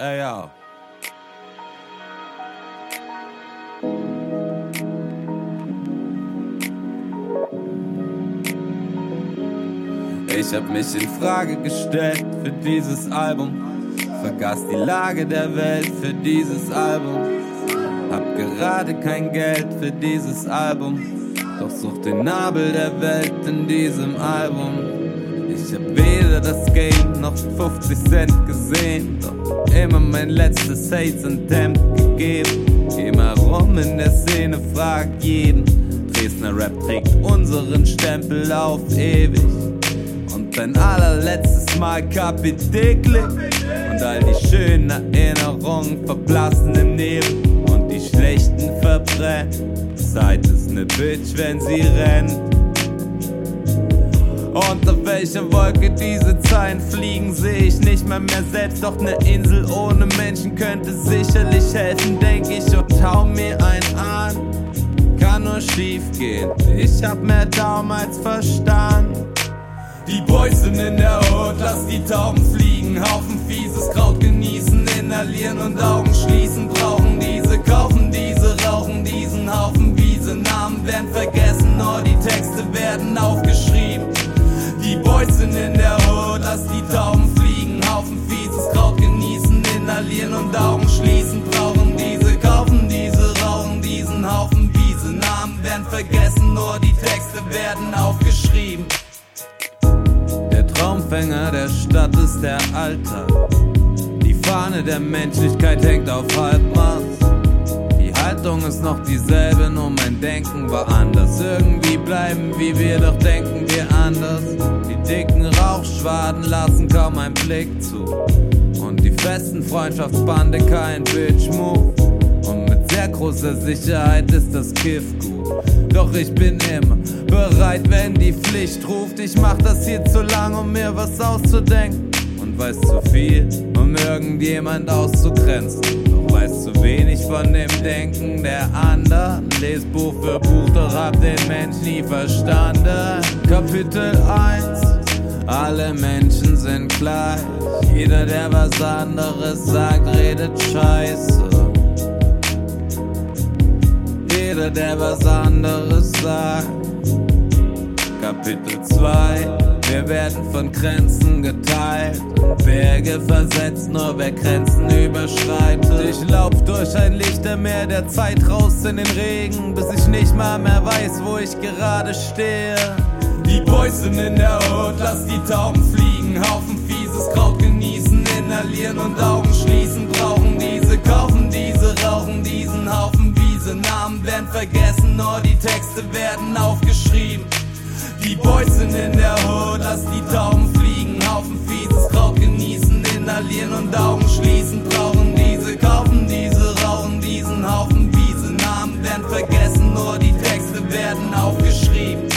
Ey, ja. Ich hab mich in Frage gestellt für dieses Album. Vergaß die Lage der Welt für dieses Album. Hab gerade kein Geld für dieses Album. Doch such den Nabel der Welt in diesem Album. Ich hab weder das Game noch 50 Cent gesehen. Doch immer mein letztes Hates und Temp gegeben. Geh mal rum in der Szene, frag jeden. Dresdner Rap trägt unseren Stempel auf ewig. Und dein allerletztes Mal Kapitel Und all die schönen Erinnerungen verblassen im Nebel Und die schlechten verbrennen Zeit ist ne Bitch, wenn sie rennt auf welcher Wolke diese Zeilen fliegen, sehe ich nicht mehr mehr selbst. Doch ne Insel ohne Menschen könnte sicherlich helfen, denk ich und hau mir ein an. Kann nur schief gehen, ich hab mehr Daumen als Verstand. Die Boys sind in der Hut, lass die Tauben fliegen. Haufen fieses Kraut genießen, inhalieren und Augen schließen. Brauchen diese, kaufen diese, rauchen diesen Haufen Wiese. Namen werden vergessen, nur die Texte werden aufgeschrieben. Sind in der Hut, lass die Tauben fliegen. Haufen fieses Kraut genießen, inhalieren und Augen schließen. Brauchen diese, kaufen diese, rauchen diesen Haufen Wiese. Namen werden vergessen, nur die Texte werden aufgeschrieben. Traumfänger der Stadt ist der Alltag. Die Fahne der Menschlichkeit hängt auf Halbmast. Haltung ist noch dieselbe, nur mein Denken war anders. Irgendwie bleiben, wie wir, doch denken wir anders. Die dicken Rauchschwaden lassen kaum einen Blick zu. Und die festen Freundschaftsbande kein Bitch-Move. Und mit sehr großer Sicherheit ist das Kiff gut. Doch ich bin immer bereit, wenn die Pflicht ruft. Ich mach das hier zu lang, um mir was auszudenken. Weiß zu viel, um irgendjemand auszugrenzen. Doch weiß zu wenig von dem Denken der anderen. Les Buch für Buch, doch hab den Mensch nie verstanden. Kapitel 1 alle Menschen sind gleich. Jeder, der was anderes sagt, redet Scheiße. Jeder, der was anderes sagt. Kapitel 2 Wir werden von Grenzen geteilt Berge versetzt, nur wer Grenzen überschreitet. Ich lauf durch ein Lichtermeer der Zeit raus in den Regen, bis ich nicht mal mehr weiß, wo ich gerade stehe. Die Boys sind in der Hut, lass die Tauben fliegen, Haufen fieses Kraut genießen, inhalieren und Augen schließen, brauchen diese, kaufen diese, rauchen diesen Haufen Wiese. Namen werden vergessen, nur die Texte werden aufgeschrieben. Die Boys sind in der Hood, lass die Tauben fliegen, Haufen fieses Kraut genießen, inhalieren und Augen schließen. Brauchen diese, kaufen diese, rauchen diesen Haufen Wiese. Namen werden vergessen, nur die Texte werden aufgeschrieben.